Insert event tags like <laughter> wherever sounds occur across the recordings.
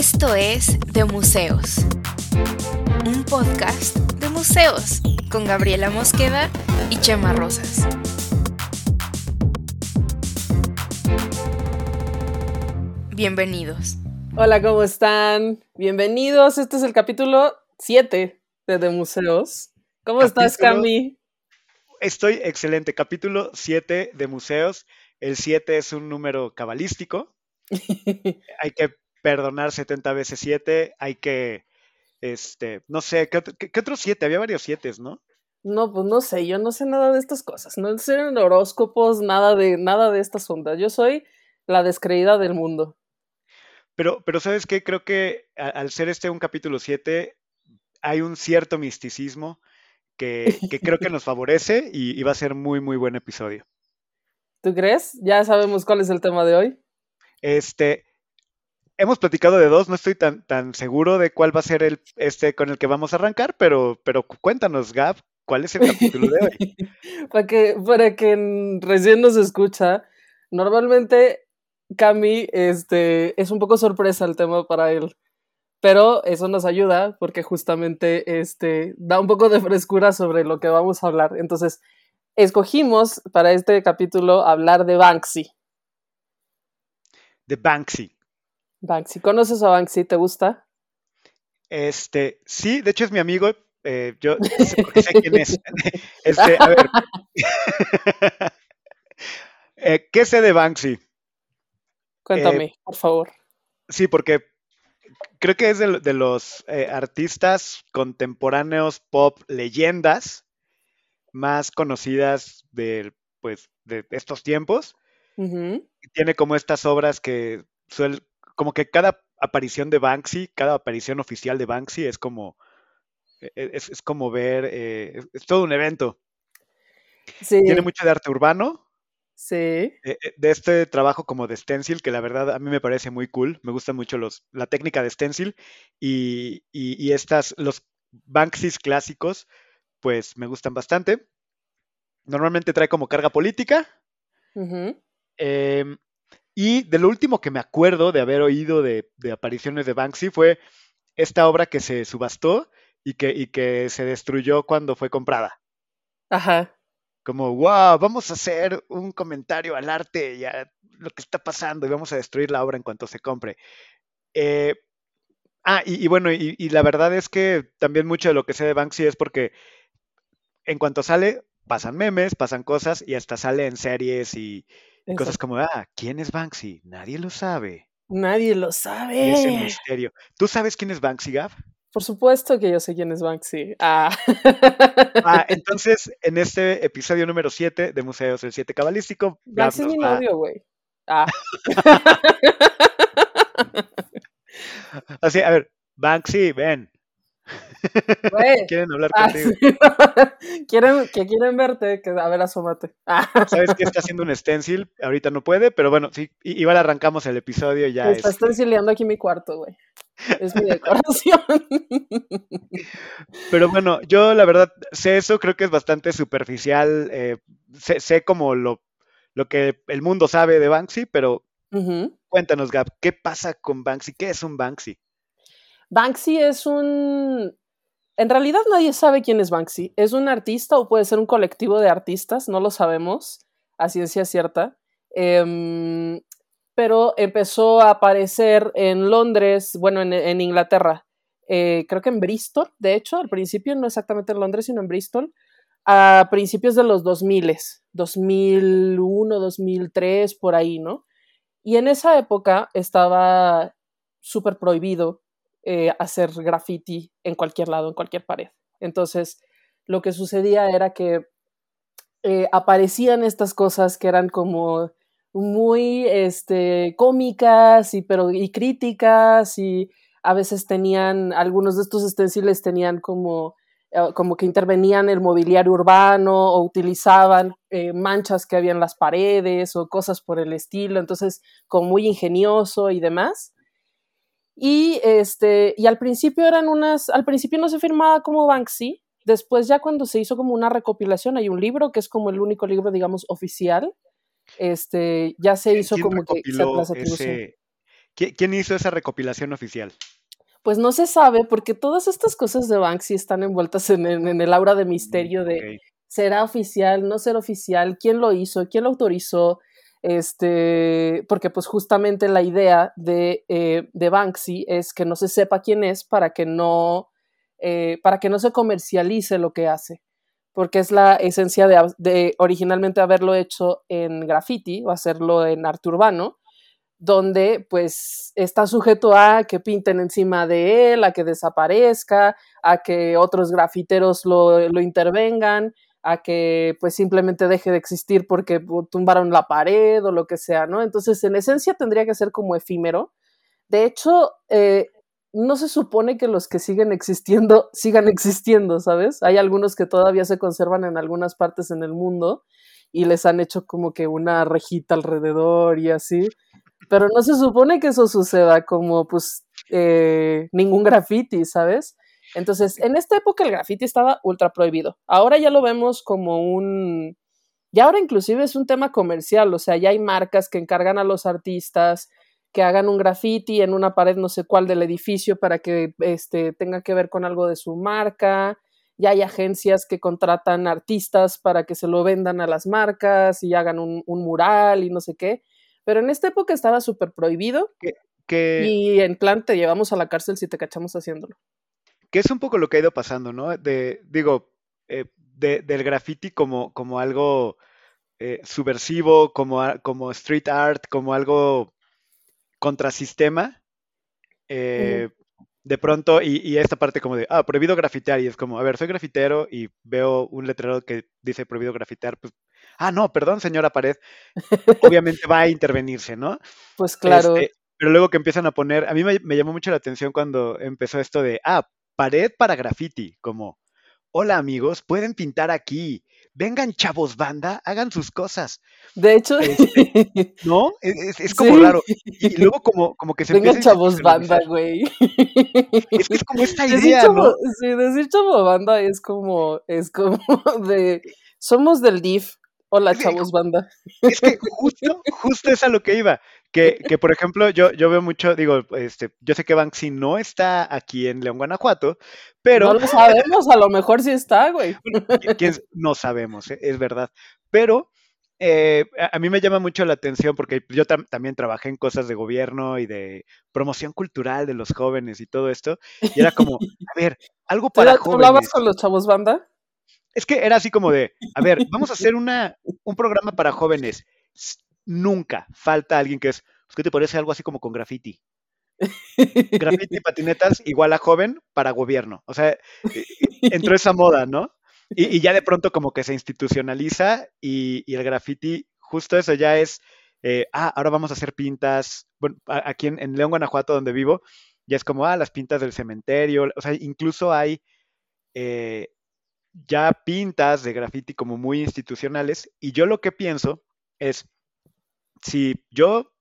Esto es De Museos, un podcast de museos con Gabriela Mosqueda y Chema Rosas. Bienvenidos. Hola, ¿cómo están? Bienvenidos. Este es el capítulo 7 de De Museos. ¿Cómo estás, Cami? Estoy excelente. Capítulo 7 de Museos. El 7 es un número cabalístico. <laughs> Hay que perdonar 70 veces 7, hay que, este, no sé, ¿qué, otros 7? Había varios 7, ¿no? No, pues no sé, yo no sé nada de estas cosas, no sé en horóscopos, nada de, nada de estas ondas, yo soy la descreída del mundo. Pero, pero ¿sabes qué? Creo que al ser este un capítulo 7, hay un cierto misticismo que, creo que nos favorece y, y va a ser muy, muy buen episodio. ¿Tú crees? Ya sabemos cuál es el tema de hoy. Este, hemos platicado de dos, no estoy tan, tan seguro de cuál va a ser el este con el que vamos a arrancar, pero, pero cuéntanos, Gab, ¿cuál es el capítulo de hoy? <laughs> para que, para quien recién nos escucha, normalmente Cami este, es un poco sorpresa el tema para él. Pero eso nos ayuda porque justamente este, da un poco de frescura sobre lo que vamos a hablar. Entonces, escogimos para este capítulo hablar de Banksy. De Banksy. Banksy. ¿Conoces a Banksy? ¿Te gusta? Este, sí, de hecho es mi amigo. Eh, yo <laughs> sé, quién es. <laughs> Este, a ver. <laughs> Eh, ¿Qué sé de Banksy? Cuéntame, eh, por favor. Sí, porque creo que es de, los artistas contemporáneos pop leyendas más conocidas de, pues, de estos tiempos. Tiene como estas obras que suel, como que cada aparición de Banksy, cada aparición oficial de Banksy es como, e, e, es, como ver, eh, es, todo un evento. Tiene mucho de arte urbano. Sí. Eh, eh, de este trabajo como de stencil, que la verdad a mí me parece muy cool. Me gusta mucho los, la técnica de stencil y, y, estas, los Banksys clásicos, pues me gustan bastante. Normalmente trae como carga política. Y de lo último que me acuerdo de haber oído de, apariciones de Banksy fue esta obra que se subastó y que, que se destruyó cuando fue comprada. Ajá. Como, wow, vamos a hacer un comentario al arte y a lo que está pasando y vamos a destruir la obra en cuanto se compre. Eh, ah, y, bueno, y, la verdad es que también mucho de lo que sé de Banksy es porque en cuanto sale, pasan memes, pasan cosas y hasta sale en series y, Cosas como, ah, ¿quién es Banksy? Nadie lo sabe. Nadie lo sabe. Es el misterio. ¿Tú sabes quién es Banksy, Gav? Por supuesto que yo sé quién es Banksy. Ah. ah <laughs> entonces, en este episodio número 7 de Museos del 7 Cabalístico. Banksy es mi novio, güey. Ah. <laughs> Así, a ver, Banksy, ven. <laughs> quieren hablar ah, contigo. <laughs> quieren, que quieren verte, que a ver, asómate. <laughs> Sabes que está haciendo un stencil, ahorita no puede, pero bueno, sí, igual arrancamos el episodio ya. Está stencileando aquí mi cuarto, güey. Es mi decoración. Pero bueno, yo la verdad sé eso, creo que es bastante superficial. Eh, sé, como lo, lo que el mundo sabe de Banksy, pero cuéntanos, Gab, ¿qué pasa con Banksy? ¿Qué es un Banksy? Banksy es un en realidad nadie sabe quién es Banksy. ¿Es un artista o puede ser un colectivo de artistas? No lo sabemos a ciencia cierta. Em, pero empezó a aparecer en Londres, bueno, en, Inglaterra. Eh, creo que en Bristol, de hecho, al principio, no exactamente en Londres, sino en Bristol, a principios de los 2000, 2001, 2003, por ahí, ¿no? Y en esa época estaba súper prohibido eh, hacer graffiti en cualquier lado, en cualquier pared. Entonces, lo que sucedía era que eh, aparecían estas cosas que eran como muy este, cómicas y, pero, y críticas y a veces tenían, algunos de estos stenciles tenían como, eh, como que intervenían el mobiliario urbano o utilizaban manchas que había en las paredes o cosas por el estilo, entonces como muy ingenioso y demás. Y, este, y al principio eran unas, al principio no se firmaba como Banksy, después ya cuando se hizo como una recopilación, hay un libro que es como el único libro, digamos, oficial, este, ya se hizo como que ese, ¿Quién hizo esa recopilación oficial? Pues no se sabe porque todas estas cosas de Banksy están envueltas en, el aura de misterio de será oficial, no será oficial, quién lo hizo, quién lo autorizó, este, porque pues justamente la idea de, eh, de Banksy es que no se sepa quién es para que no, eh, para que no se comercialice lo que hace, porque es la esencia de, originalmente haberlo hecho en graffiti o hacerlo en arte urbano, donde pues está sujeto a que pinten encima de él, a que desaparezca, a que otros grafiteros lo, intervengan, a que pues simplemente deje de existir porque tumbaron la pared o lo que sea, ¿no? Entonces, en esencia tendría que ser como efímero. De hecho, eh, no se supone que los que siguen existiendo <laughs> sigan existiendo, ¿sabes? Hay algunos que todavía se conservan en algunas partes en el mundo y les han hecho como que una rejita alrededor y así pero no se supone que eso suceda como pues eh, ningún graffiti, ¿sabes? Entonces, en esta época el graffiti estaba ultra prohibido. Ahora ya lo vemos como un... Ya ahora inclusive es un tema comercial, o sea, ya hay marcas que encargan a los artistas que hagan un graffiti en una pared no sé cuál del edificio para que este, tenga que ver con algo de su marca. Ya hay agencias que contratan artistas para que se lo vendan a las marcas y hagan un, un mural y no sé qué. Pero en esta época estaba súper prohibido. Y en plan te llevamos a la cárcel si te cachamos haciéndolo. Que es un poco lo que ha ido pasando, ¿no? De, digo, eh, del graffiti como, como algo eh, subversivo, como, como street art, como algo contrasistema. Eh, de pronto, y, y, esta parte como de, ah, prohibido grafitear, y es como, a ver, soy grafitero y veo un letrero que dice prohibido grafitear, pues ah, no, perdón, señora Pared, obviamente va a intervenirse, ¿no? Pues claro. Este, pero luego que empiezan a poner, a mí me, llamó mucho la atención cuando empezó esto de, ah, pared para graffiti, como, hola amigos, pueden pintar aquí, vengan chavos banda, hagan sus cosas. De hecho, este, <laughs> ¿no? Es, como raro. Y, luego como, como que se Vengan chavos banda, güey. Es que es como esta idea, ¿no? Sí, decir chavo banda es como, es como <laughs> de, somos del DIF, Hola, chavos, banda. Es que justo, justo es a lo que iba. Que, que, por ejemplo, yo, yo veo mucho, digo, este, yo sé que Banksy no está aquí en León, Guanajuato, pero. No lo sabemos, a lo mejor sí está, güey. no sabemos, eh, es verdad. Pero eh, a mí me llama mucho la atención porque yo también trabajé en cosas de gobierno y de promoción cultural de los jóvenes y todo esto. Y era como, a ver, algo para jóvenes. ¿Tú hablabas con los chavos banda? Es que era así como de, a ver, vamos a hacer una, un programa para jóvenes. Nunca falta alguien que es, pues, ¿qué te parece algo así como con graffiti? graffiti y <laughs> patinetas igual a joven para gobierno. O sea, entró esa moda, ¿no? Y, ya de pronto como que se institucionaliza y, el graffiti, justo eso ya es, eh, ah, ahora vamos a hacer pintas, bueno, aquí en, León, Guanajuato, donde vivo, ya es como, ah, las pintas del cementerio, o sea, incluso hay eh, ya pintas de graffiti como muy institucionales y yo lo que pienso es, si yo,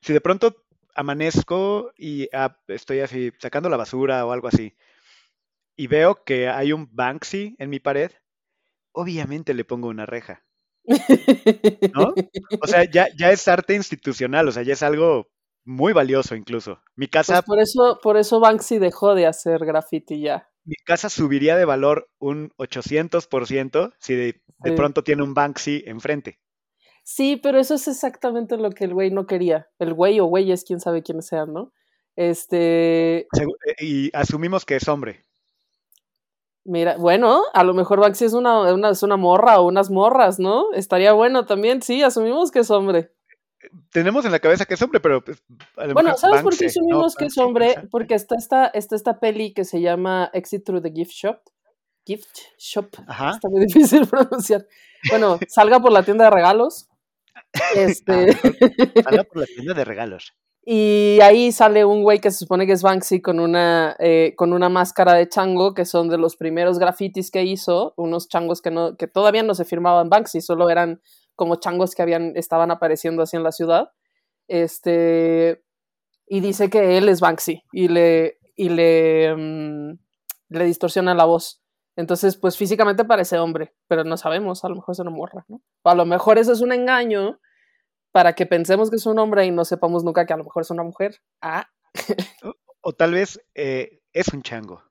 si de pronto amanezco y ah, estoy así sacando la basura o algo así y veo que hay un Banksy en mi pared, obviamente le pongo una reja. ¿No? O sea, ya, ya es arte institucional, o sea, ya es algo muy valioso incluso. Mi casa... Pues por eso, por eso Banksy dejó de hacer graffiti ya mi casa subiría de valor un 800% si de, pronto tiene un Banksy enfrente. Sí, pero eso es exactamente lo que el güey no quería. El güey o güey es quién sabe quiénes sean, ¿no? Este. Eh, y asumimos que es hombre. Mira, bueno, a lo mejor Banksy es una, una, es una morra o unas morras, ¿no? Estaría bueno también, sí, asumimos que es hombre tenemos en la cabeza que es hombre, pero pues, bueno, ¿sabes por qué asumimos que es hombre? Porque está esta, está esta peli que se llama Exit Through the Gift Shop. Gift Shop. Está muy <laughs> difícil pronunciar. Bueno, salga por la tienda de regalos. <laughs> Este... salga por la tienda de regalos. Y ahí sale un güey que se supone que es Banksy con una, eh, con una máscara de chango, que son de los primeros grafitis que hizo, unos changos que, no, que todavía no se firmaban Banksy, solo eran como changos que habían, estaban apareciendo así en la ciudad. Este, y dice que él es Banksy y le, y le, mm, le distorsiona la voz. Entonces, pues físicamente parece hombre, pero no sabemos, a lo mejor se una morra, ¿no? O a lo mejor eso es un engaño para que pensemos que es un hombre y no sepamos nunca que a lo mejor es una mujer. Ah. o, tal vez eh, es un chango.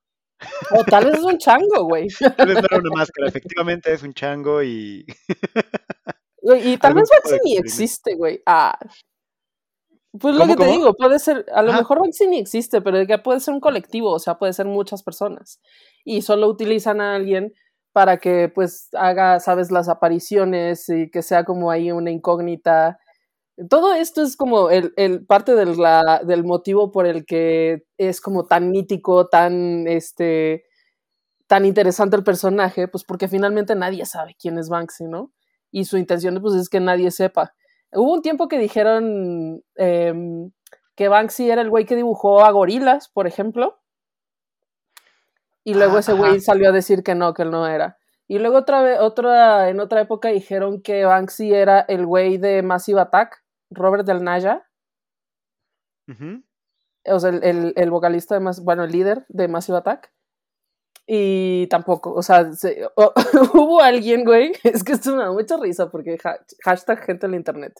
O tal vez es un chango, güey. <laughs> Tal vez no era una máscara, efectivamente es un chango y. y tal vez ni existe, güey. Ah. Pues lo que te digo, puede ser, a lo mejor Banksy ni existe, pero puede ser un colectivo, o sea, puede ser muchas personas. Y solo utilizan a alguien para que pues haga, sabes, las apariciones y que sea como ahí una incógnita. Todo esto es como el, el parte del, la, del motivo por el que es como tan mítico, tan este tan interesante el personaje, pues porque finalmente nadie sabe quién es Banksy, ¿no? Y su intención pues es que nadie sepa. Hubo un tiempo que dijeron em, que Banksy era el güey que dibujó a gorilas, por ejemplo. Y luego ah, ese güey salió a decir que no, que él no era. Y luego otra vez, otra, en otra época dijeron que Banksy era el güey de Massive Attack, Robert Del Naya. O sea, el, el, vocalista de más, bueno, el líder de Massive Attack. Y tampoco, o sea, <laughs> hubo alguien, güey, <laughs> es que esto me da mucha risa porque hashtag gente en la internet.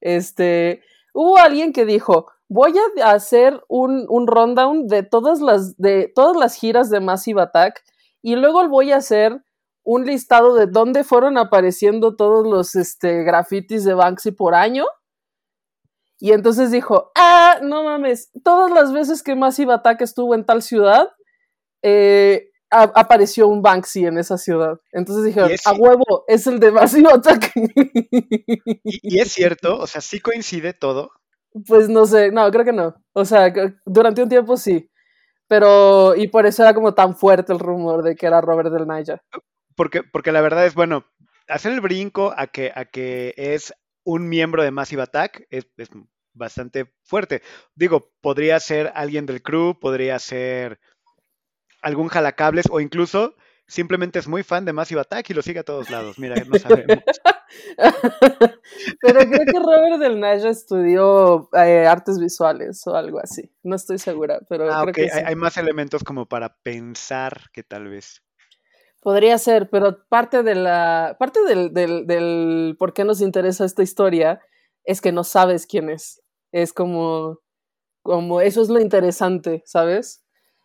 Este, hubo alguien que dijo, voy a hacer un, un rundown de todas las, de todas las giras de Massive Attack y luego voy a hacer un listado de dónde fueron apareciendo todos los este, grafitis de Banksy por año. Y entonces dijo, ah, no mames, todas las veces que Massive Attack estuvo en tal ciudad, eh, apareció un Banksy en esa ciudad. Entonces dijeron, a huevo, es el de Massive Attack. ¿Y, es cierto, o sea, sí coincide todo. Pues no sé, no, creo que no. O sea, durante un tiempo sí. Pero, y por eso era como tan fuerte el rumor de que era Robert del Naya. Porque, porque la verdad es, bueno, hacer el brinco a que, a que es un miembro de Massive Attack es, es bastante fuerte. Digo, podría ser alguien del crew, podría ser algún jalacables o incluso simplemente es muy fan de Massive Attack y lo sigue a todos lados. Mira, no sabemos. <laughs> Pero creo que Robert Del Naya estudió eh, artes visuales o algo así. No estoy segura, pero ah, creo que hay, hay, más elementos como para pensar que tal vez. Podría ser, pero parte de la. parte del, del, del por qué nos interesa esta historia es que no sabes quién es. Es como. como eso es lo interesante, ¿sabes?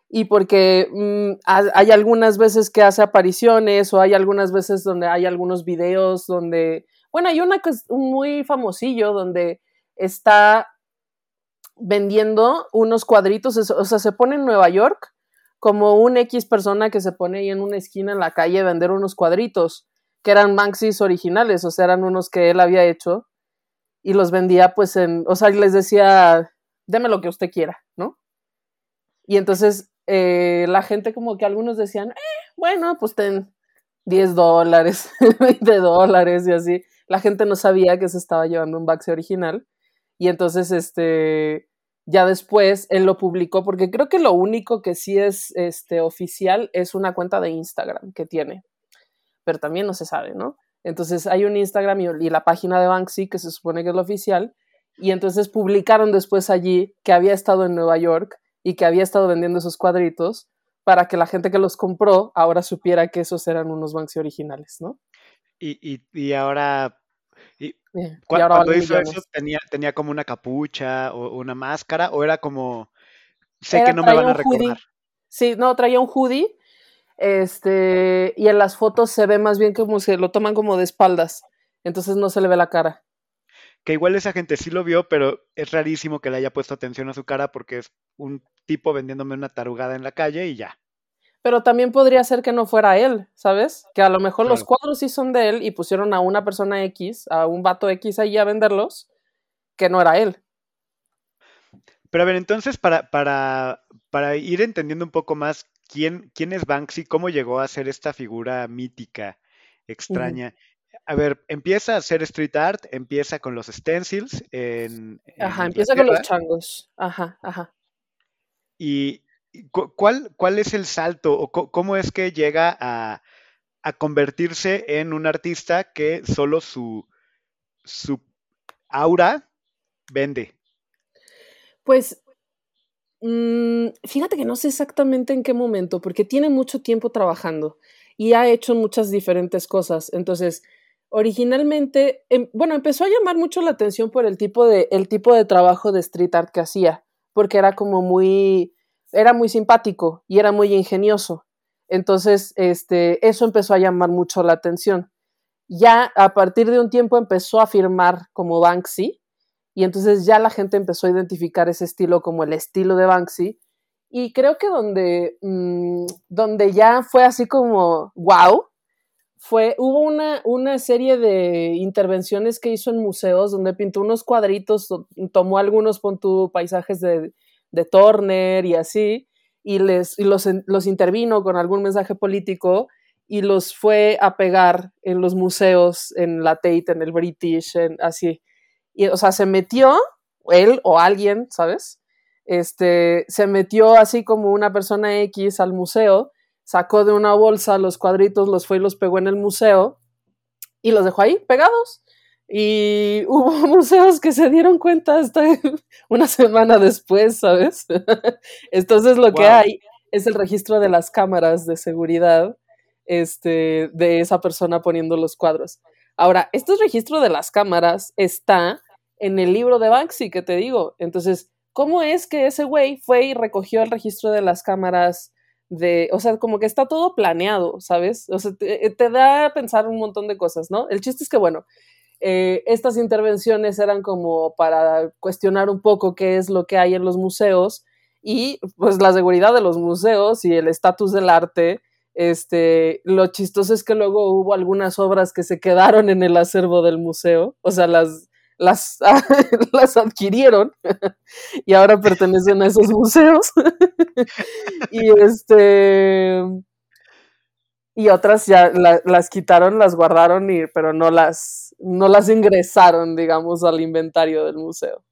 Y porque mm, hay algunas veces que hace apariciones o hay algunas veces donde hay algunos videos donde, bueno, hay una que es muy famosillo donde está vendiendo unos cuadritos, o sea, se pone en Nueva York como un X persona que se pone ahí en una esquina en la calle a vender unos cuadritos que eran Maxis originales, o sea, eran unos que él había hecho y los vendía pues en, o sea, les decía, deme lo que usted quiera, ¿no? Y entonces eh, la gente como que algunos decían, eh, bueno, pues ten 10 dólares, <laughs> 20 dólares y así. La gente no sabía que se estaba llevando un Baxi original. Y entonces, este, ya después él lo publicó, porque creo que lo único que sí es este, oficial es una cuenta de Instagram que tiene. Pero también no se sabe, ¿no? Entonces hay un Instagram y, y la página de Banksy, que se supone que es la oficial, y entonces publicaron después allí que había estado en Nueva York y que había estado vendiendo esos cuadritos para que la gente que los compró ahora supiera que esos eran unos Banksy originales, ¿no? Y, y, ahora, y, cuando hizo eso, tenía, tenía como una capucha o una máscara, o era como, sé que no me van a recordar. Sí, no, traía un hoodie, este, y en las fotos se ve más bien como se lo toman como de espaldas, entonces no se le ve la cara que igual esa gente sí lo vio, pero es rarísimo que le haya puesto atención a su cara porque es un tipo vendiéndome una tarugada en la calle y ya. Pero también podría ser que no fuera él, ¿sabes? Que a lo mejor los cuadros sí son de él y pusieron a una persona X, a un vato X ahí a venderlos, que no era él. Pero a ver, entonces, para, para, para ir entendiendo un poco más quién, quién es Banksy, cómo llegó a ser esta figura mítica, extraña, a ver, empieza a hacer street art, empieza con los stencils. En, ajá, empieza con los changos. Ajá, ajá. ¿Y cuál, cuál es el salto o cómo es que llega a, convertirse en un artista que solo su, su aura vende? Pues mm, fíjate que no sé exactamente en qué momento, porque tiene mucho tiempo trabajando y ha hecho muchas diferentes cosas. Entonces, originalmente, em, bueno, empezó a llamar mucho la atención por el tipo de, el tipo de trabajo de street art que hacía, porque era como muy, era muy simpático y era muy ingenioso. Entonces, este, eso empezó a llamar mucho la atención. Ya a partir de un tiempo empezó a firmar como Banksy y entonces ya la gente empezó a identificar ese estilo como el estilo de Banksy. Y creo que donde, mm, donde ya fue así como, wow, fue, hubo una, una serie de intervenciones que hizo en museos donde pintó unos cuadritos, tomó algunos paisajes de, de Turner y así, y, les, y los, los intervino con algún mensaje político y los fue a pegar en los museos, en la Tate, en el British, en, así. Y, o sea, se metió, él o alguien, ¿sabes? Este, se metió así como una persona X al museo sacó de una bolsa los cuadritos, los fue y los pegó en el museo y los dejó ahí pegados. Y <laughs> hubo museos que se dieron cuenta hasta <laughs> una semana después, ¿sabes? <laughs> Entonces lo que hay es el registro de las cámaras de seguridad este, de esa persona poniendo los cuadros. Ahora, este registro de las cámaras está en el libro de Banksy que te digo. Entonces, ¿cómo es que ese güey fue y recogió el registro de las cámaras de, o sea, como que está todo planeado, ¿sabes? O sea, te, eh, da a pensar un montón de cosas, ¿no? El chiste es que, bueno, eh, estas intervenciones eran como para cuestionar un poco qué es lo que hay en los museos y pues la seguridad de los museos y el estatus del arte. Este, lo chistoso es que luego hubo algunas obras que se quedaron en el acervo del museo, o sea, las, las, <laughs> las adquirieron <laughs> y ahora pertenecen a esos museos. <laughs> y este y otras ya las quitaron, las guardaron, y, pero no las, no las ingresaron, digamos, al inventario del museo.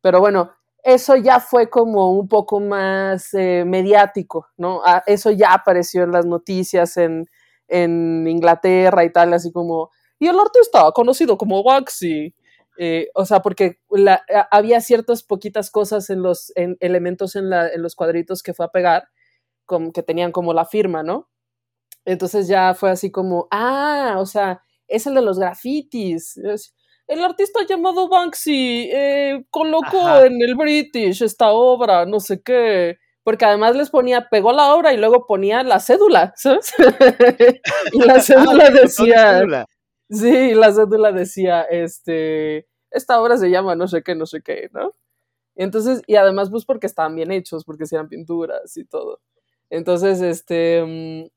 Pero bueno, eso ya fue como un poco más eh, mediático, ¿no? Ah, eso ya apareció en las noticias en, en Inglaterra y tal, así como, y el artista conocido como Waxy eh, o sea, porque había ciertas poquitas cosas en los elementos en, los cuadritos que fue a pegar, como, que tenían como la firma, ¿no? Entonces ya fue así como, ah, o sea, es el de los grafitis. El artista llamado Banksy eh, colocó en el British esta obra, no sé qué. Porque además les ponía, pegó la obra y luego ponía la cédula, ¿sabes? <laughs> y la <laughs> ah, cédula decía. Sí, la cédula decía, este, esta obra se llama no sé qué, no sé qué, ¿no? Entonces, y además, pues porque estaban bien hechos, porque eran pinturas y todo. Entonces, este, mm,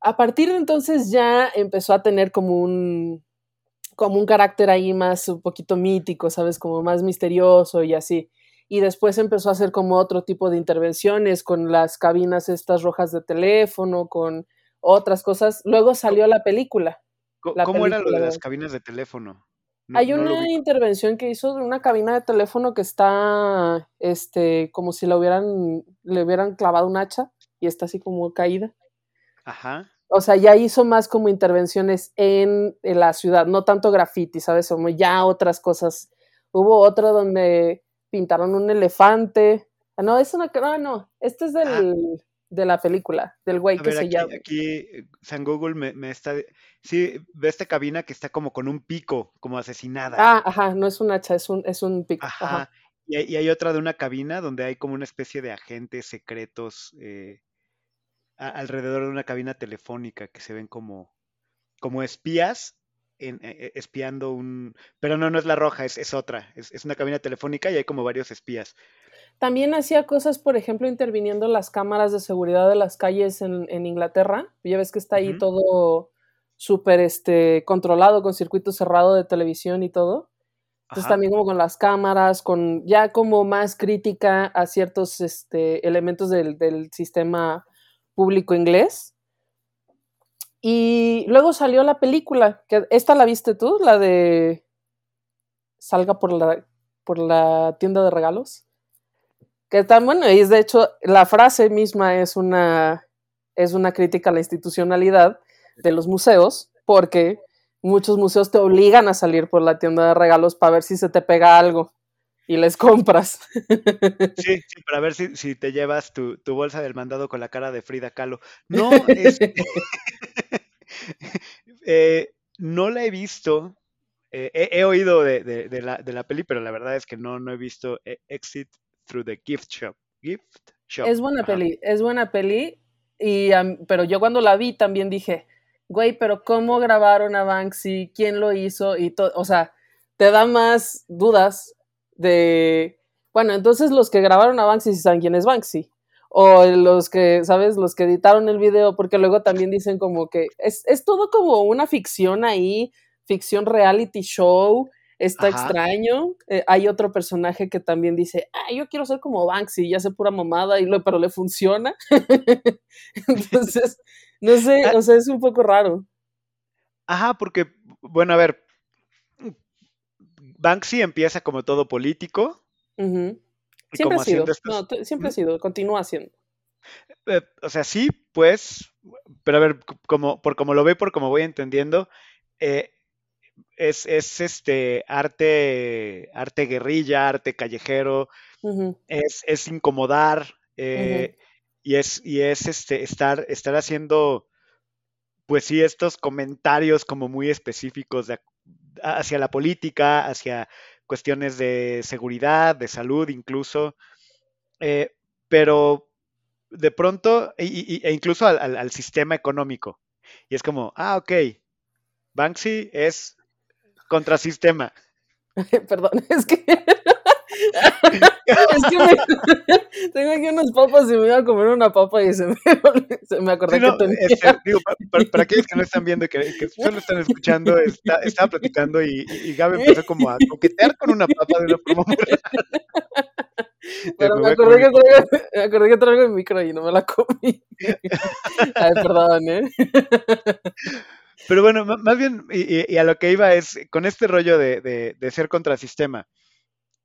a partir de entonces ya empezó a tener como un, como un carácter ahí más un poquito mítico, ¿sabes? Como más misterioso y así. Y después empezó a hacer como otro tipo de intervenciones con las cabinas estas rojas de teléfono, con otras cosas. Luego salió la película. ¿Cómo, era lo de las cabinas de teléfono? Hay una intervención que hizo de una cabina de teléfono que está, este, como si le hubieran, le hubieran clavado un hacha y está así como caída. Ajá. O sea, ya hizo más como intervenciones en, la ciudad, no tanto graffiti, ¿sabes? Como ya otras cosas. Hubo otra donde pintaron un elefante. Ah, no, es una, no, no, este es ah. De la película, del güey que se llama. Aquí eh, San Google me, está. Sí, ve esta cabina que está como con un pico, como asesinada. Ah, ajá, no es un hacha, es un, es un pico. Ajá. Y, hay, otra de una cabina donde hay como una especie de agentes secretos eh, alrededor de una cabina telefónica que se ven como, como espías en, eh, espiando un... Pero no, no es la roja, es, es otra. Es, es, una cabina telefónica y hay como varios espías. También hacía cosas, por ejemplo, interviniendo las cámaras de seguridad de las calles en, en Inglaterra. Ya ves que está ahí todo súper este, controlado con circuito cerrado de televisión y todo. Entonces también como con las cámaras, con ya como más crítica a ciertos este, elementos del, del sistema público inglés. Y luego salió la película, que esta la viste tú, la de Salga por la, por la tienda de regalos que tan bueno, y de hecho la frase misma es una, es una crítica a la institucionalidad de los museos, porque muchos museos te obligan a salir por la tienda de regalos para ver si se te pega algo y les compras. <laughs> Sí, sí para ver si, te llevas tu, bolsa del mandado con la cara de Frida Kahlo. No, es... <laughs> eh, no la he visto. Eh, he, he, oído de, de, de, la, de, la, peli, pero la verdad es que no, no he visto eh, Exit Through the Gift Shop. Gift Shop. Es buena Ajá. peli, es buena peli. Y, um, pero yo cuando la vi también dije, güey, pero ¿cómo grabaron a Banksy? ¿Quién lo hizo? Y todo, o sea, te da más dudas de, bueno, entonces los que grabaron a Banksy saben quién es Banksy. O los que, ¿sabes? Los que editaron el video, porque luego también dicen como que es, es todo como una ficción ahí, ficción reality show, está Ajá. extraño. Eh, hay otro personaje que también dice, ah, yo quiero ser como Banksy, ya sé pura mamada, y lo, pero le funciona. <laughs> Entonces, no sé, o sea, es un poco raro. Ajá, porque, bueno, a ver, Banksy empieza como todo político. Uh -huh. Siempre ha sido, estos... no, siempre ha sido, continúa siendo. Eh, o sea, sí, pues, pero a ver, como, por como lo veo, por como voy entendiendo, eh, es, es, este arte, arte guerrilla, arte callejero, uh -huh. es, es, incomodar, eh, uh -huh. y es, y es este, estar, estar haciendo, pues sí, estos comentarios como muy específicos de, hacia la política, hacia cuestiones de seguridad, de salud incluso, eh, pero de pronto, y, y, e incluso al, al, al, sistema económico. Y es como, ah, ok, Banksy es contrasistema. <laughs> Perdón, <laughs> es que... <laughs> es que me... tengo aquí unas papas y me iba a comer una papa y se me, se me acordé sí, no, que tenía. Este, digo, para, para, aquellos que no están viendo, que, que solo están escuchando, está, estaba platicando y, y, Gaby empezó como a coquetear con una papa de una forma. Pero me acordé, que traigo, me acordé que traigo el micro y no me la comí. Ay, perdón, ¿eh? Pero bueno, más bien, y, y, a lo que iba es, con este rollo de, de, de ser contrasistema,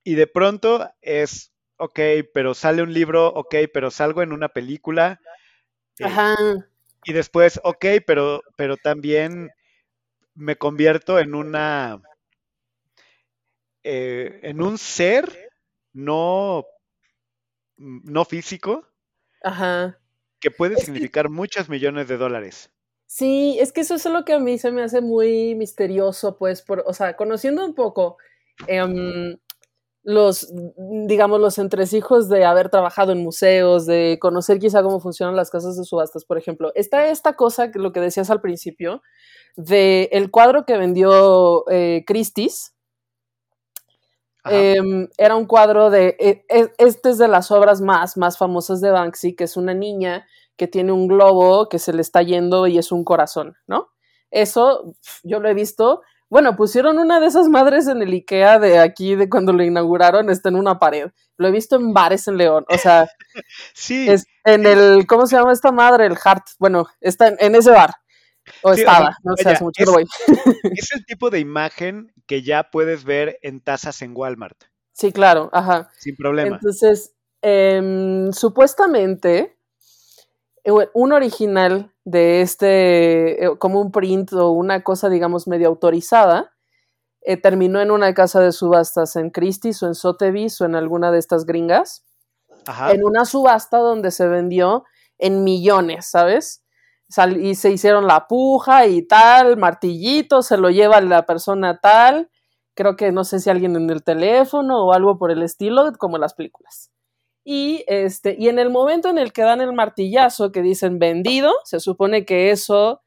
y de pronto es, ok, pero sale un libro, ok, pero salgo en una película. Eh, Ajá. Y después, ok, pero, pero también me convierto en una, eh, en un ser no, no físico. Ajá. Que puede significar muchos millones de dólares. Sí, es que eso es lo que a mí se me hace muy misterioso, pues, por, o sea, conociendo un poco, eh, los, digamos, los entresijos de haber trabajado en museos, de conocer quizá cómo funcionan las casas de subastas, por ejemplo. Está esta cosa, lo que decías al principio, de el cuadro que vendió eh, Christie's. Eh, era un cuadro de, eh, este es de las obras más, más famosas de Banksy, que es una niña que tiene un globo que se le está yendo y es un corazón, ¿no? Eso yo lo he visto bueno, pusieron una de esas madres en el IKEA de aquí, de cuando lo inauguraron, está en una pared. Lo he visto en bares en León. O sea, <laughs> sí. Es en el, ¿cómo se llama esta madre? El Hart. Bueno, está en, en ese bar. O sí, estaba, no sé, hace mucho es, voy. <laughs> es el tipo de imagen que ya puedes ver en tazas en Walmart. Sí, claro, ajá. Sin problema. Entonces, eh, supuestamente, un original de este, eh, como un print o una cosa, digamos, medio autorizada, eh, terminó en una casa de subastas en Christie's o en Sotheby's o en alguna de estas gringas, Ajá. en una subasta donde se vendió en millones, ¿sabes? Sal y se hicieron la puja y tal, martillito, se lo lleva la persona tal, creo que no sé si alguien en el teléfono o algo por el estilo, como en las películas. Y, este, y en el momento en el que dan el martillazo que dicen vendido, se supone que eso,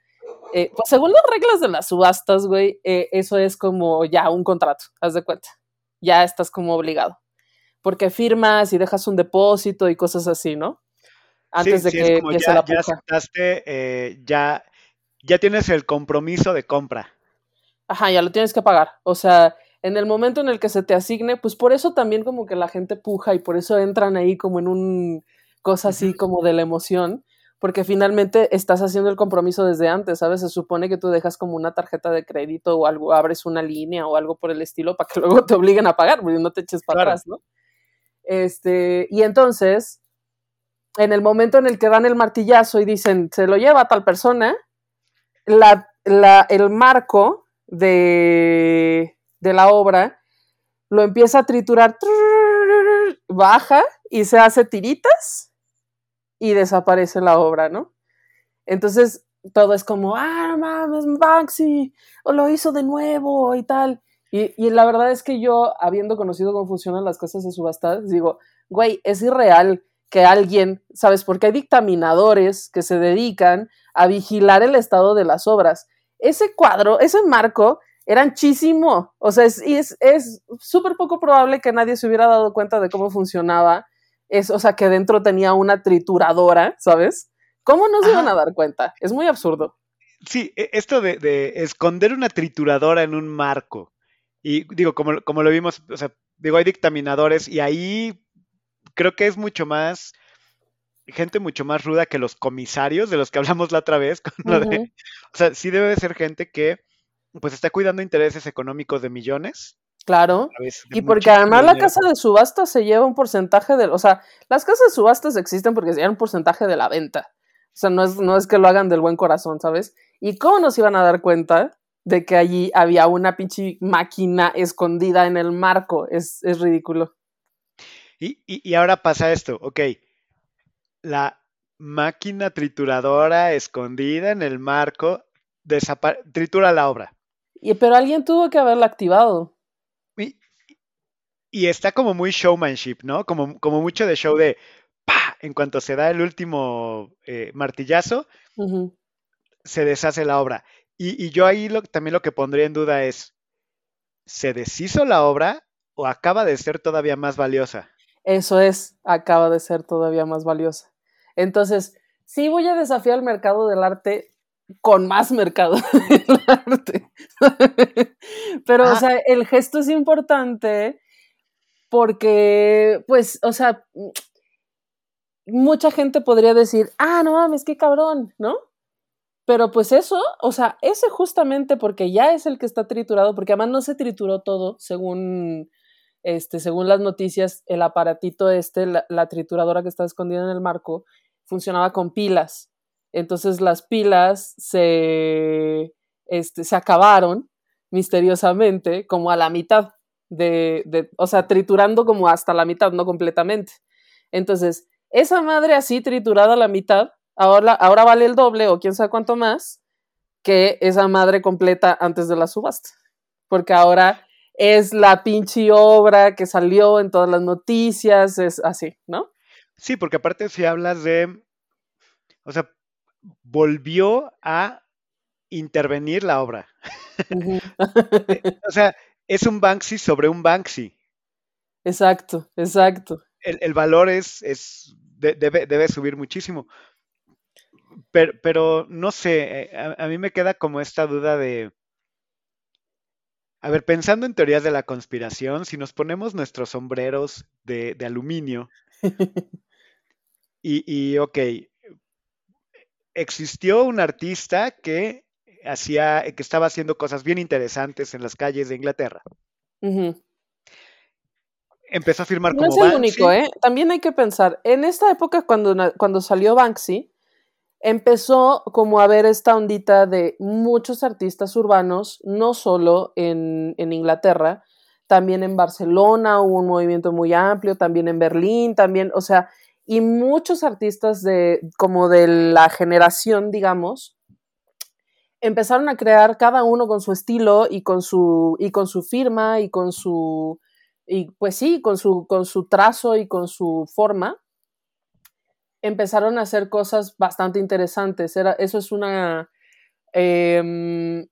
eh, pues según las reglas de las subastas, güey, eh, eso es como ya un contrato, haz de cuenta. Ya estás como obligado. Porque firmas y dejas un depósito y cosas así, ¿no? Antes sí, de sí, que empiece ya, la puja. Ya aceptaste, eh, ya, ya tienes el compromiso de compra. Ajá, ya lo tienes que pagar. O sea, en el momento en el que se te asigne, pues por eso también como que la gente puja y por eso entran ahí como en un cosa así como de la emoción, porque finalmente estás haciendo el compromiso desde antes, ¿sabes? Se supone que tú dejas como una tarjeta de crédito o algo, abres una línea o algo por el estilo para que <laughs> luego te obliguen a pagar, porque no te eches para claro. atrás, ¿no? Este, y entonces, en el momento en el que dan el martillazo y dicen, se lo lleva a tal persona, la, la, el marco de, de la obra, lo empieza a triturar, baja y se hace tiritas y desaparece la obra, ¿no? Entonces, todo es como, ah, mames, Banksy, o lo hizo de nuevo y tal. Y, y, la verdad es que yo, habiendo conocido cómo funcionan las casas de subastas, digo, güey, es irreal que alguien, ¿sabes? Porque hay dictaminadores que se dedican a vigilar el estado de las obras. Ese cuadro, ese marco, era anchísimo. O sea, es súper poco probable que nadie se hubiera dado cuenta de cómo funcionaba. Es, o sea, que dentro tenía una trituradora, ¿sabes? ¿Cómo no se iban a dar cuenta? Es muy absurdo. Sí, e, esto de, esconder una trituradora en un marco. Y digo, como, como lo vimos, o sea, digo, hay dictaminadores y ahí creo que es mucho más gente mucho más ruda que los comisarios de los que hablamos la otra vez. <laughs> o sea, sí debe ser gente que pues está cuidando intereses económicos de millones. Claro. Y porque además la casa de subastas se lleva un porcentaje del, o sea, las casas de subastas existen porque se llevan un porcentaje de la venta. O sea, no es, no es que lo hagan del buen corazón, ¿sabes? ¿Y cómo nos iban a dar cuenta de que allí había una pinche máquina escondida en el marco? Es, es ridículo. Y, y, y ahora pasa esto, ok. La máquina trituradora escondida en el marco tritura la obra. Y, pero alguien tuvo que haberla activado. Y, está como muy showmanship, ¿no? Como, como mucho de show de ¡pa! En cuanto se da el último eh, martillazo, se deshace la obra. Y, yo ahí también lo que pondría en duda es, ¿se deshizo la obra o acaba de ser todavía más valiosa? Eso es, acaba de ser todavía más valiosa. Entonces, sí voy a desafiar el mercado del arte con más mercado <laughs> del arte. <laughs> Pero, o ah. sea, el gesto es importante porque, pues, o sea, mucha gente podría decir, ah, no mames, qué cabrón, ¿no? Pero pues eso, o sea, ese justamente porque ya es el que está triturado, porque además no se trituró todo, según, este, según las noticias, el aparatito este, la, la trituradora que está escondida en el marco, funcionaba con pilas. Entonces las pilas se, este, se acabaron misteriosamente como a la mitad de, de, o sea, triturando como hasta la mitad, no completamente. Entonces, esa madre así triturada a la mitad, ahora, ahora vale el doble o quién sabe cuánto más que esa madre completa antes de la subasta. Porque ahora es la pinche obra que salió en todas las noticias, es así, ¿no? Sí, porque aparte si hablas de, o sea, volvió a intervenir la obra. Eh, o sea, es un Banksy sobre un Banksy. Exacto, exacto. El, valor es, es debe, debe, subir muchísimo. Pero, pero no sé, eh, a, mí me queda como esta duda de, a ver, pensando en teorías de la conspiración, si nos ponemos nuestros sombreros de, de aluminio <laughs> y, y, ok, existió un artista que hacía, que estaba haciendo cosas bien interesantes en las calles de Inglaterra. Empezó a firmar como No es el único, ¿eh? También hay que pensar, en esta época cuando, cuando salió Banksy, empezó como a ver esta ondita de muchos artistas urbanos, no solo en, en Inglaterra, también en Barcelona hubo un movimiento muy amplio, también en Berlín, también, o sea, y muchos artistas de como de la generación, digamos, empezaron a crear cada uno con su estilo y con su y con su firma y con su y pues sí, con su con su trazo y con su forma. Empezaron a hacer cosas bastante interesantes. Era, eso es una em,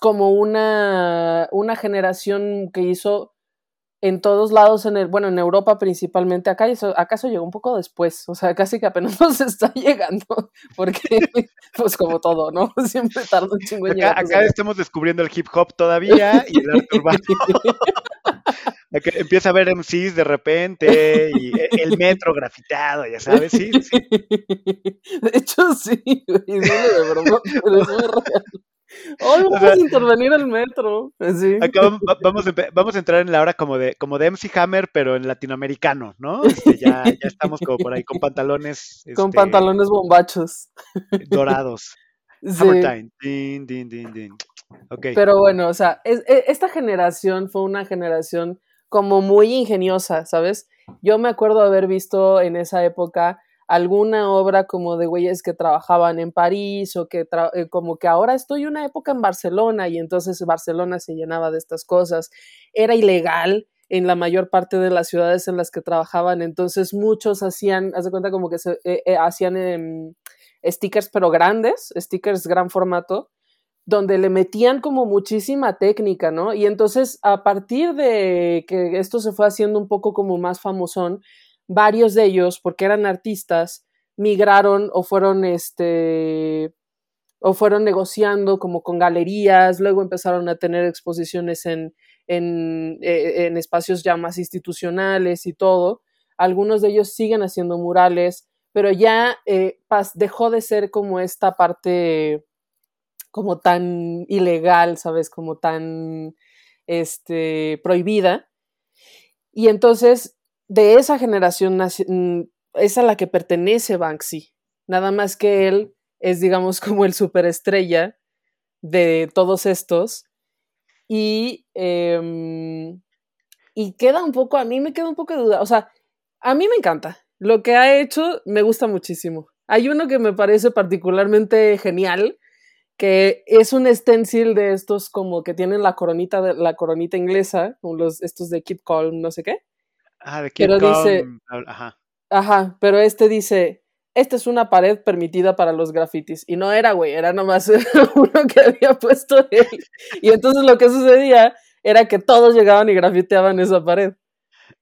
como una, una generación que hizo en todos lados, en el, bueno, en Europa principalmente, acá eso, acaso llegó un poco después, o sea, casi que apenas <laughs> nos está llegando, porque pues como todo, ¿no? <laughs> Siempre tarda un chingo en llegar. Acá, estamos descubriendo el hip hop todavía y el arte urbano. <laughs> empieza a ver MCs de repente y e, el metro grafitado, ya sabes, sí, sí. De hecho, sí, güey, de broma, pero es muy real. Hoy vamos a intervenir el metro. vamos, a entrar en la hora como de, como de MC Hammer, pero en latinoamericano, ¿no? Este, ya, estamos como por ahí con pantalones. con este, pantalones bombachos. Dorados. Sí. Din, din, din, okay. Pero bueno, o sea, e, esta generación fue una generación como muy ingeniosa, ¿sabes? Yo me acuerdo haber visto en esa época alguna obra como de güeyes que trabajaban en París o que eh, como que ahora estoy una época en Barcelona y entonces Barcelona se llenaba de estas cosas. Era ilegal en la mayor parte de las ciudades en las que trabajaban, entonces muchos hacían, haz de cuenta como que se eh, eh, hacían em, stickers pero grandes, stickers gran formato, donde le metían como muchísima técnica, ¿no? Y entonces a partir de que esto se fue haciendo un poco como más famosón, varios de ellos, porque eran artistas, migraron o fueron este o fueron negociando como con galerías, luego empezaron a tener exposiciones en, en, eh, en espacios ya más institucionales y todo. Algunos de ellos siguen haciendo murales, pero ya eh, dejó de ser como esta parte como tan ilegal, ¿sabes? Como tan este, prohibida. Y entonces de esa generación mm, es a la que pertenece Banksy. Nada más que él es, digamos, <laughs> como el superestrella de todos estos. Y, em, y queda un poco, a mí me queda un poco de duda. O sea, a mí me encanta. Lo que ha hecho me gusta muchísimo. Hay uno que me parece particularmente genial, que es un stencil de estos como que tienen la coronita, de, la coronita inglesa, como los, estos de Kid Colm, no sé qué. Ah, de pero dice, ajá. Ajá, pero este dice, esta es una pared permitida para los grafitis. Y no era, güey, era nomás <laughs> uno que había puesto él. Y entonces lo que sucedía era que todos llegaban y grafiteaban esa pared.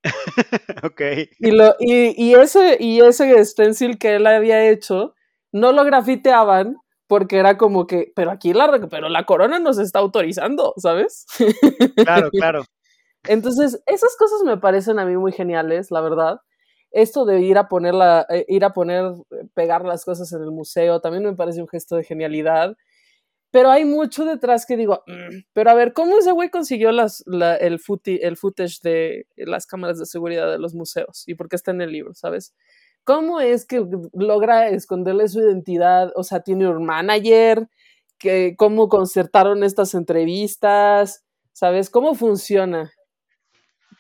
<laughs> ok. Y, lo, y, y, ese, y ese stencil que él había hecho, no lo grafiteaban porque era como que, pero aquí la, pero la corona nos está autorizando, ¿sabes? Claro, <laughs> claro. Entonces, esas cosas me parecen a mí muy geniales, la verdad. Esto de ir a poner eh, ir a poner, pegar las cosas en el museo, también me parece un gesto de genialidad. Pero hay mucho detrás que digo, mm, pero a ver, ¿cómo ese güey consiguió el, el footage de las cámaras de seguridad de los museos? ¿Y por qué está en el libro, sabes? ¿Cómo es que logra esconderle su identidad? O sea, tiene un manager, que, ¿cómo concertaron estas entrevistas? ¿Sabes? ¿Cómo funciona?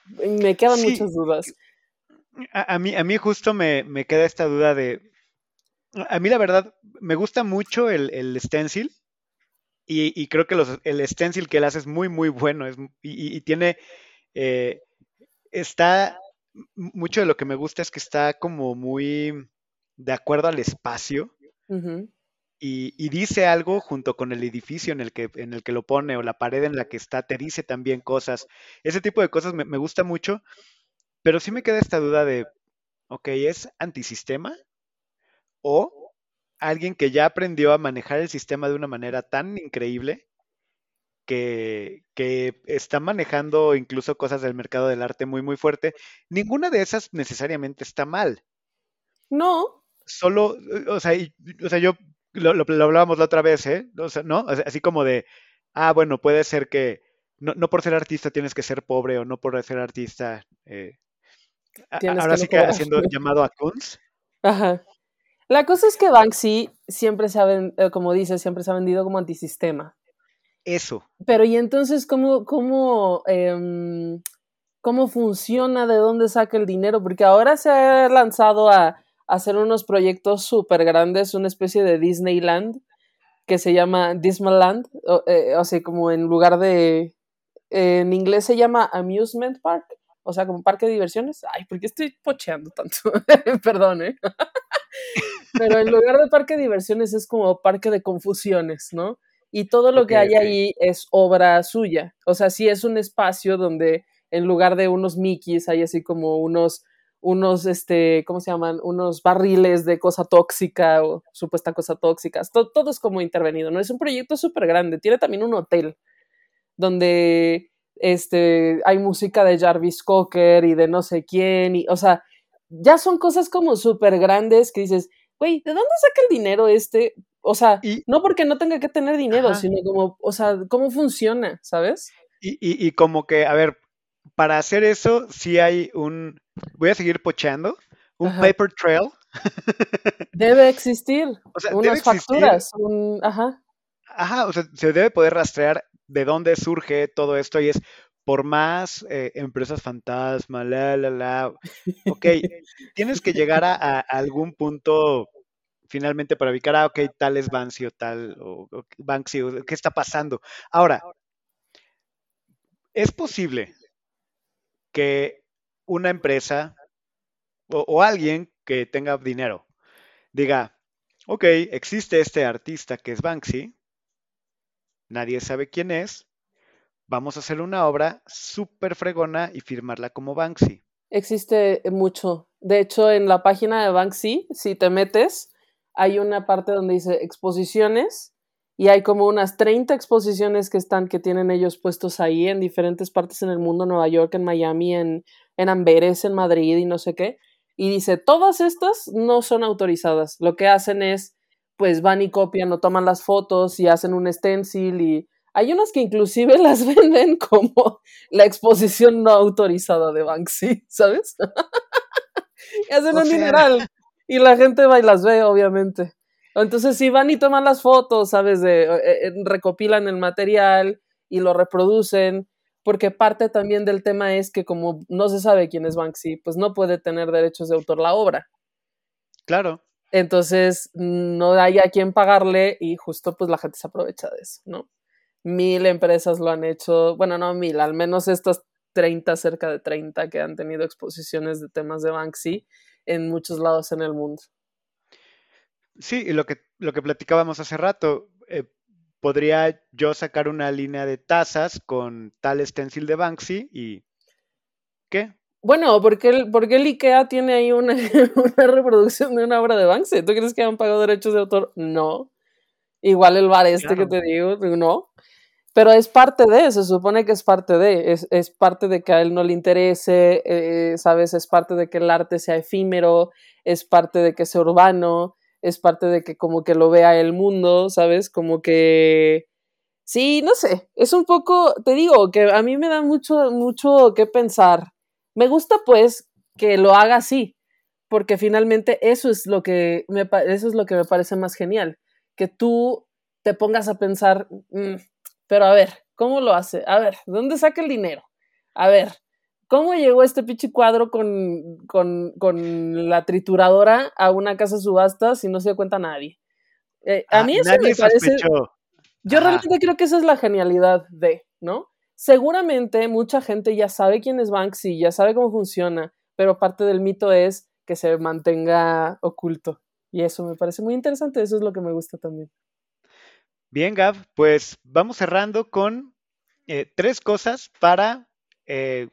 Me quedan muchas dudas. A, mí, a mí justo me, queda esta duda de... A mí la verdad me gusta mucho el, stencil y, creo que los, el stencil que él hace es muy, muy bueno es, y, tiene... Eh, está... Mucho de lo que me gusta es que está como muy de acuerdo al espacio. Y, dice algo junto con el edificio en el, que, en el que lo pone o la pared en la que está, te dice también cosas. Ese tipo de cosas me, gusta mucho, pero sí me queda esta duda de, ok, ¿es antisistema? ¿O alguien que ya aprendió a manejar el sistema de una manera tan increíble que, que, está manejando incluso cosas del mercado del arte muy, muy fuerte? Ninguna de esas necesariamente está mal. No. Solo, o sea, o sea yo lo, lo, hablábamos la otra vez, ¿eh? O sea, ¿no? Así como de, ah, bueno, puede ser que no, no, por ser artista tienes que ser pobre o no por ser artista. Eh, ahora sí que haciendo llamado a Kunz. Ajá. La cosa es que Banksy siempre se ha, vendido, eh, como dice, siempre se ha vendido como antisistema. Eso. Pero ¿y entonces cómo, cómo, em, cómo funciona? ¿De dónde saca el dinero? Porque ahora se ha lanzado a hacer unos proyectos súper grandes, una especie de Disneyland que se llama Disneyland, o, eh, o, sea, como en lugar de, en inglés se llama Amusement Park, o sea, como parque de diversiones. Ay, ¿por qué estoy pocheando tanto? <laughs> Perdón, ¿eh? <laughs> Pero en lugar de parque de diversiones es como parque de confusiones, ¿no? Y todo lo que hay ahí es obra suya. O sea, sí es un espacio donde en lugar de unos Mickeys hay así como unos unos, este, ¿cómo se llaman? Unos barriles de cosa tóxica o supuesta cosa tóxica. Todo, todo es como intervenido, ¿no? Es un proyecto súper grande. Tiene también un hotel donde este, hay música de Jarvis Cocker y de no sé quién. Y, o sea, ya son cosas como súper grandes que dices, güey, ¿de dónde saca el dinero este? O sea, no porque no tenga que tener dinero, sino como, o sea, cómo funciona, ¿sabes? Y, y, y como que, a ver, para hacer eso sí hay un, voy a seguir pocheando, un paper trail. Debe existir <laughs> unas facturas, ajá. Ajá, o sea, se debe poder rastrear de dónde surge todo esto y es por más eh, empresas fantasma, la, la, la, ok, <laughs> tienes que llegar a, algún punto finalmente para ubicar, ah, ok, tal es Banksy o tal, o, Banksy, ¿qué está pasando? Ahora, es posible que una empresa o, alguien que tenga dinero diga, ok, existe este artista que es Banksy, nadie sabe quién es, vamos a hacer una obra súper fregona y firmarla como Banksy. Existe mucho. De hecho, en la página de Banksy, si te metes, hay una parte donde dice exposiciones y hay como unas 30 exposiciones que están, que tienen ellos puestos ahí en diferentes partes en el mundo, Nueva York, en Miami, en, en Amberes, en Madrid y no sé qué. Y dice, todas estas no son autorizadas. Lo que hacen es, pues van y copian o toman las fotos y hacen un stencil y hay unas que inclusive <laughs> las venden como la exposición no autorizada de Banksy, ¿sabes? <laughs> y hacen un dineral y la gente va y las ve, obviamente. Entonces, si van y toman las fotos, ¿sabes? De, eh, eh, recopilan el material y lo reproducen, porque parte también del tema es que como no se sabe quién es Banksy, pues no puede tener derechos de autor la obra. Claro. Entonces, no hay a quien pagarle y justo pues la gente se aprovecha de eso, ¿no? Mil empresas lo han hecho, bueno, no mil, al menos estas 30, cerca de 30 que han tenido exposiciones de temas de Banksy en muchos lados en el mundo. Sí, y lo que, lo que platicábamos hace rato, eh, podría yo sacar una línea de tazas con tal stencil de Banksy y... ¿Qué? Bueno, ¿por qué, el, IKEA tiene ahí una, <laughs> una, reproducción de una obra de Banksy? ¿Tú crees que han pagado derechos de autor? No. Igual el bar este que te digo, no. Pero es parte de, se supone que es parte de, es, es parte de que a él no le interese, eh, ¿sabes? Es parte de que el arte sea efímero, es parte de que sea urbano, es parte de que como que lo vea el mundo, ¿sabes? Como que... Sí, no sé, es un poco, te digo, que a mí me da mucho, mucho que pensar. Me gusta pues que lo haga así, porque finalmente eso es lo que me, eso es lo que me parece más genial, que tú te pongas a pensar, mm, pero a ver, ¿cómo lo hace? A ver, ¿dónde saca el dinero? A ver, ¿Cómo llegó este pinche cuadro con, con, la trituradora a una casa subasta si no se dio cuenta nadie? Eh, a ah, mí eso me parece. Yo realmente creo que esa es la genialidad de, ¿no? Seguramente mucha gente ya sabe quién es Banksy, ya sabe cómo funciona, pero parte del mito es que se mantenga oculto. Y eso me parece muy interesante, eso es lo que me gusta también. Bien, Gav, pues vamos cerrando con eh, tres cosas para eh,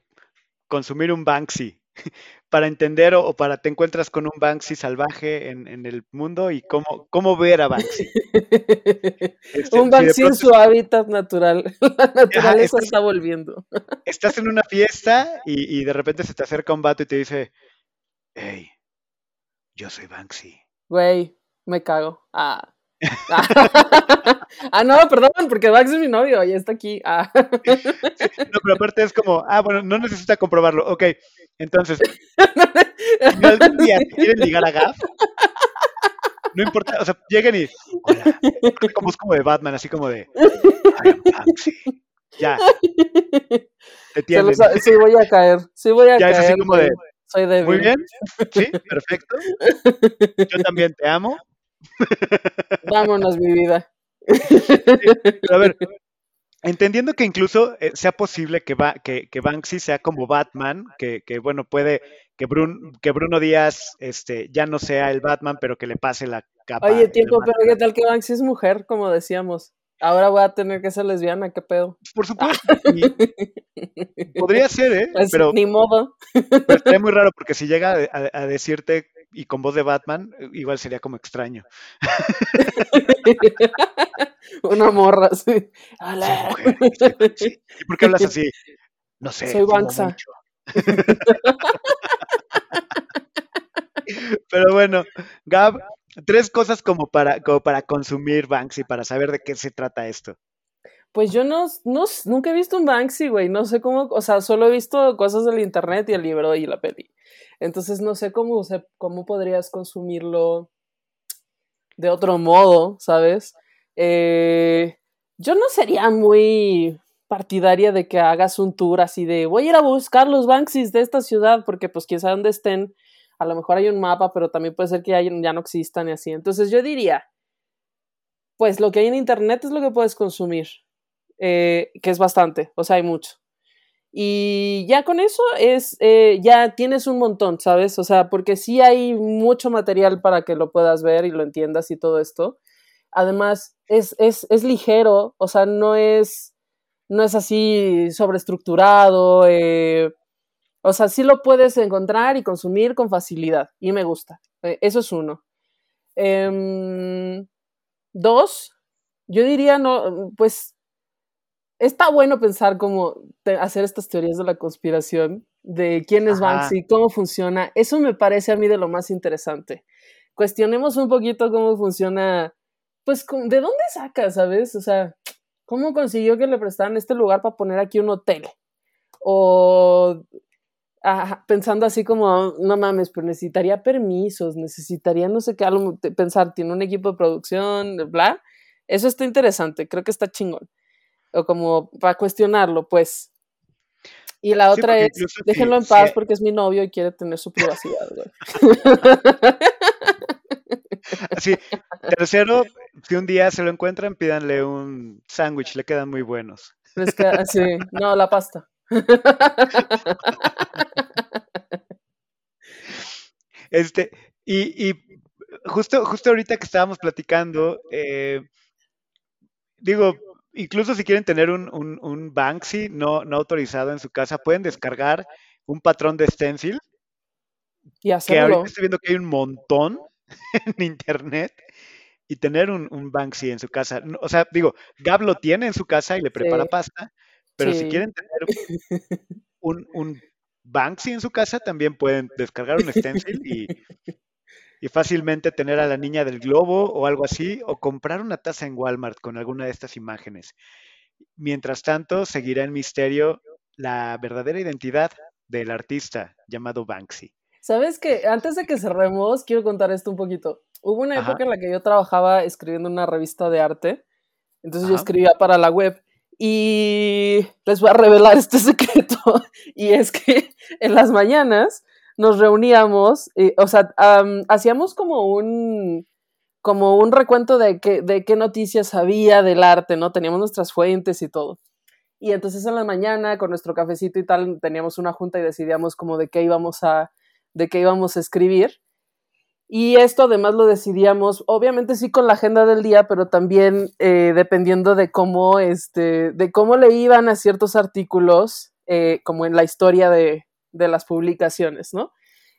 consumir un Banksy, <laughs> para entender o, para te encuentras con un Banksy salvaje en, el mundo y cómo, cómo ver a Banksy. <laughs> Este, un Banksy en su hábitat natural. <laughs> La naturaleza está volviendo. Estás en una fiesta y, de repente se te acerca un vato y te dice, hey, yo soy Banksy. Güey, me cago. Ah. <laughs> ah, no, perdón, porque Max es mi novio y está aquí. Ah. no, pero aparte es como, ah, bueno, no necesita comprobarlo. Ok, entonces, <laughs> si algún día quieren ligar a Gav, no importa, o sea, lleguen y, hola, como es como de Batman, así como de. Ya. Te sí, voy a caer. Sí, voy a ya caer. Ya es así como de, soy débil. Muy bien. Sí, perfecto. Yo también te amo. <laughs> Vámonos, mi vida. a ver, entendiendo que incluso eh, sea posible que, va, que, que, Banksy sea como Batman, que, que bueno, puede que, que Bruno Díaz este, ya no sea el Batman, pero que le pase la capa. Oye, tiempo, pero ¿qué tal que Banksy es mujer, como decíamos? Ahora voy a tener que ser lesbiana, ¿qué pedo? Por supuesto. podría ser, ¿eh? <laughs> Pues, pero, ni modo. Pero estaría muy raro porque si llega a decirte y con voz de Batman, eh, igual sería como extraño. <laughs> Una morra, sí. Hola. ¿Y por qué hablas así? No sé. Soy Banksy. <laughs> Pero bueno, Gab, tres cosas como para, como para consumir Banksy, para saber de qué se trata esto. Pues yo no, no, nunca he visto un Banksy, güey. No sé cómo, o sea, solo he visto cosas del internet y el libro y la peli. Entonces no sé cómo, cómo podrías consumirlo de otro modo, ¿sabes? Eh, yo no sería muy partidaria de que hagas un tour así de voy a ir a buscar los Banksys de esta ciudad, porque pues quién sabe dónde estén. A lo mejor hay un mapa, pero también puede ser que ya no existan y así. Entonces yo diría, pues lo que hay en internet es lo que puedes consumir, eh, que es bastante, o sea, hay mucho. Y ya con eso es, eh, ya tienes un montón, ¿sabes? O sea, porque sí hay mucho material para que lo puedas ver y lo entiendas y todo esto. Además, es, es, es ligero, o sea, no es, no es así sobreestructurado. Eh, o sea, sí lo puedes encontrar y consumir con facilidad y me gusta. Eh, eso es uno. Em, dos, yo diría, no, pues está bueno pensar cómo hacer estas teorías de la conspiración, de quién es Banksy, cómo funciona. Eso me parece a mí de lo más interesante. Cuestionemos un poquito cómo funciona, pues, ¿de dónde saca, sabes? O sea, ¿cómo consiguió que le prestaran este lugar para poner aquí un hotel? O pensando así como, no mames, pero necesitaría permisos, necesitaría no sé qué, algo, pensar, tiene un equipo de producción, bla. Eso está interesante, creo que está chingón o como para cuestionarlo, pues. Y la otra es, déjenlo en paz porque es mi novio y quiere tener su privacidad, <laughs> Sí, tercero, si un día se lo encuentran, pídanle un sándwich, le quedan muy buenos. sí, no, la pasta. <laughs> Este, y, y justo, justo ahorita que estábamos platicando, eh, digo, incluso si quieren tener un, un, Banksy no, no, autorizado en su casa, pueden descargar un patrón de stencil. Y hacerlo. Que ahorita estoy viendo que hay un montón <laughs> en internet. Y tener un, un Banksy en su casa. O sea, digo, Gab lo tiene en su casa y le prepara pasta. Pero si quieren tener <laughs> un, un Banksy en su casa, también pueden descargar un stencil y, y fácilmente tener a la niña del globo o algo así, o comprar una taza en Walmart con alguna de estas imágenes. Mientras tanto, seguirá en misterio la verdadera identidad del artista llamado Banksy. Sabes que antes de que cerremos, quiero contar esto un poquito. Hubo una época en la que yo trabajaba escribiendo una revista de arte, entonces yo escribía para la web y les voy a revelar este <laughs> secreto y es que en las mañanas nos reuníamos, y, o sea, hacíamos como un, como un recuento de qué, de qué noticias había del arte, ¿no? Teníamos nuestras fuentes y todo. Y entonces en la mañana, con nuestro cafecito y tal, teníamos una junta y decidíamos como de qué íbamos a, de qué íbamos a escribir. Y esto además lo decidíamos, obviamente sí con la agenda del día, pero también eh, dependiendo de cómo, este, de cómo le iban a ciertos artículos, eh, como en la historia de, de las publicaciones, ¿no?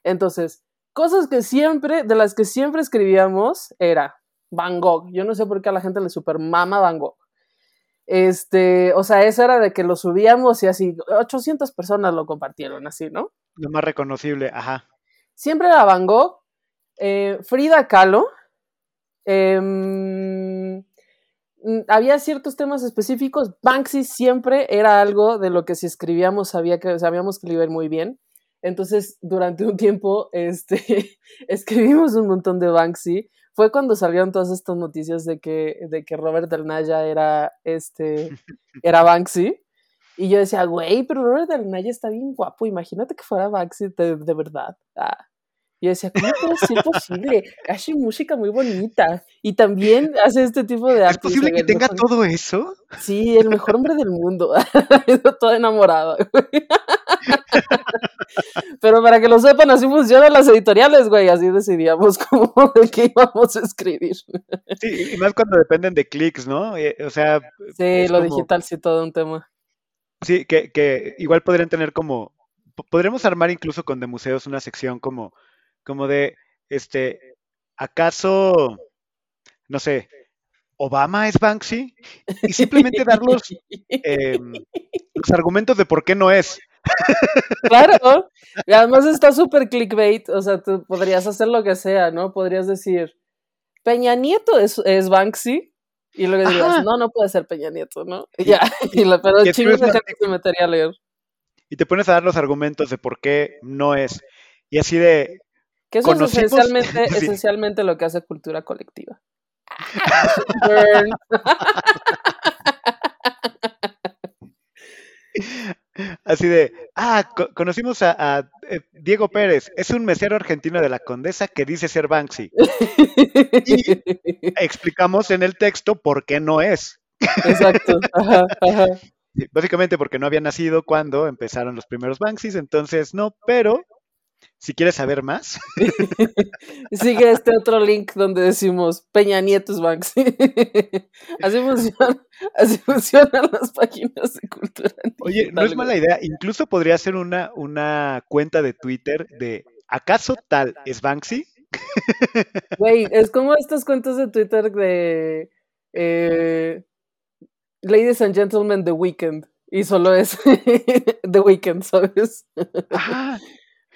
Entonces, cosas que siempre, de las que siempre escribíamos, era Van Gogh. Yo no sé por qué a la gente le super mama Van Gogh. Este, o sea, eso era de que lo subíamos y así, 800 personas lo compartieron, así, ¿no? Lo más reconocible, ajá. Siempre era Van Gogh, eh, Frida Kahlo, em, había ciertos temas específicos. Banksy siempre era algo de lo que si escribíamos sabía que sabíamos escribir muy bien. Entonces, durante un tiempo, este, <laughs> escribimos un montón de Banksy. Fue cuando salieron todas estas noticias de que, de que Robert Del Naya era, este, <laughs> era Banksy. Y yo decía, güey, pero Robert Del Naya está bien guapo. Imagínate que fuera Banksy de, de verdad. Ah. Yo decía, ¿cómo puede ser posible? Hace música muy bonita y también hace este tipo de arte. ¿Es posible que tenga todo eso? Sí, el mejor hombre del mundo. <laughs> todo enamorado. <laughs> Pero para que lo sepan, así funcionan las editoriales, güey. Así decidíamos <laughs> cómo de qué íbamos a escribir. Sí, y más cuando dependen de clics, ¿no? Eh, o sea. Sí, lo digital sí, todo un tema. Sí, que, que igual podrían tener como. Podremos armar incluso con de museos una sección como como de, este, ¿acaso, no sé, Obama es Banksy? Y simplemente dar los, em, los argumentos de por qué no es. Claro, y además está súper clickbait, o sea, tú podrías hacer lo que sea, ¿no? Podrías decir, Peña Nieto es, es Banksy, y luego dirías, no, no puede ser Peña Nieto, ¿no? Y ya, y la, pero chingos de gente se metería a leer. Y te pones a dar los argumentos de por qué no es. Y así de, que eso es esencialmente, <laughs> esencialmente lo que hace cultura colectiva. <laughs> Así de, ah, conocimos a, eh, Diego Pérez, es un mesero argentino de la Condesa que dice ser Banksy. Y explicamos en el texto por qué no es. Exacto. Básicamente porque no había nacido cuando empezaron los primeros Banksys, entonces no, pero si quieres saber más. <laughs> Sigue este otro link donde decimos Peña Nieto es Banksy. <laughs> Así, funcionan las páginas de cultura. Oye, no es mala idea. Incluso podría ser una, una cuenta de Twitter de ¿acaso tal es Banksy? <laughs> Güey, es como estas cuentas de Twitter de eh, Ladies and Gentlemen The Weekend. Y solo es The Weekend, ¿sabes? Ah,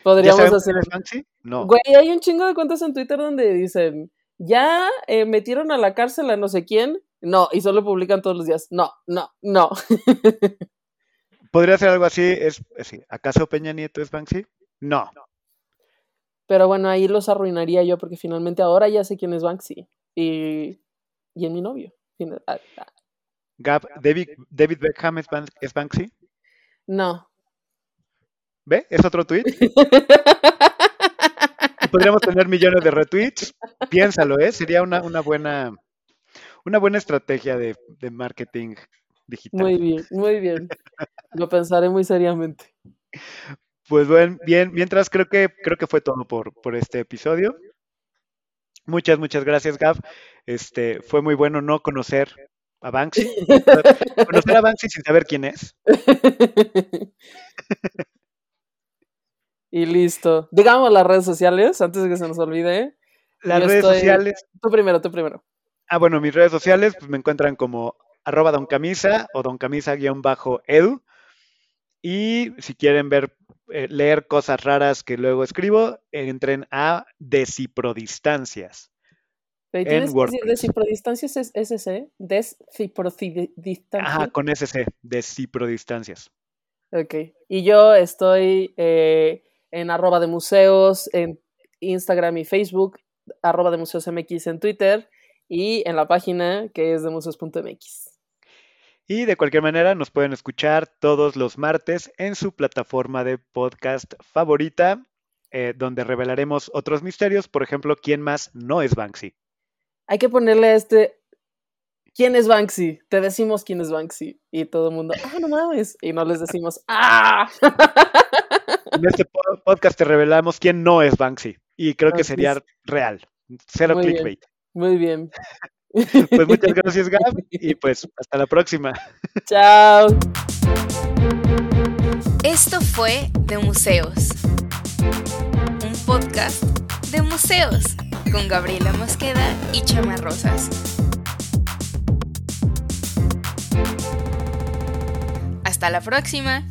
Podríamos hacer. Banksy? No. Güey, hay un chingo de cuentas en Twitter donde dicen, ya eh, metieron a la cárcel a no sé quién. No, y solo publican todos los días. No, no, no. <laughs> Podría ser algo así. Es, ¿Acaso Peña Nieto es Banksy? No. Pero bueno, ahí los arruinaría yo porque finalmente ahora ya sé quién es Banksy. Y, y es mi novio. Ah, ah. Gab, David, David Beckham es Banksy? No. ¿Ve? Es otro tweet. <laughs> podríamos tener millones de retweets. Piénsalo, ¿eh? Sería una, una buena una buena estrategia de, marketing digital. Muy bien, muy bien. Lo pensaré muy seriamente. Pues bueno, bien, mientras creo que creo que fue todo por, por este episodio. Muchas, muchas gracias, Gav. Este, fue muy bueno no conocer a Banksy. <laughs> conocer a Banksy sin saber quién es. <laughs> Y listo. Digamos las redes sociales, antes de que se nos olvide. Las redes sociales. Tú primero, tú primero. Ah, bueno, mis redes sociales pues, me encuentran como arroba doncamisa o doncamisa-edu. Y si quieren ver, eh, leer cosas raras que luego escribo, entren a Decipro-Distancias. tienes que decir Decipro-Distancias es SC, Decipro-Distancias. Ajá, con SC, Decipro-Distancias. Ok. Y yo estoy eh, en arroba de museos, en Instagram y Facebook, arroba de museos MX en Twitter y en la página que es de museos.mx. Y de cualquier manera nos pueden escuchar todos los martes en su plataforma de podcast favorita, eh, donde revelaremos otros misterios, por ejemplo, quién más no es Banksy. Hay que ponerle este, ¿quién es Banksy? Te decimos quién es Banksy. Y todo el mundo, ah, no mames. Y no les decimos, ah. <laughs> En este podcast te revelamos quién no es Banksy. Y creo que sería real. Cero Muy clickbait. Muy bien. <laughs> Pues muchas gracias, Gab. Y pues hasta la próxima. Chao. Esto fue De Museos. Un podcast de museos con Gabriela Mosqueda y Chama Rosas. Hasta la próxima.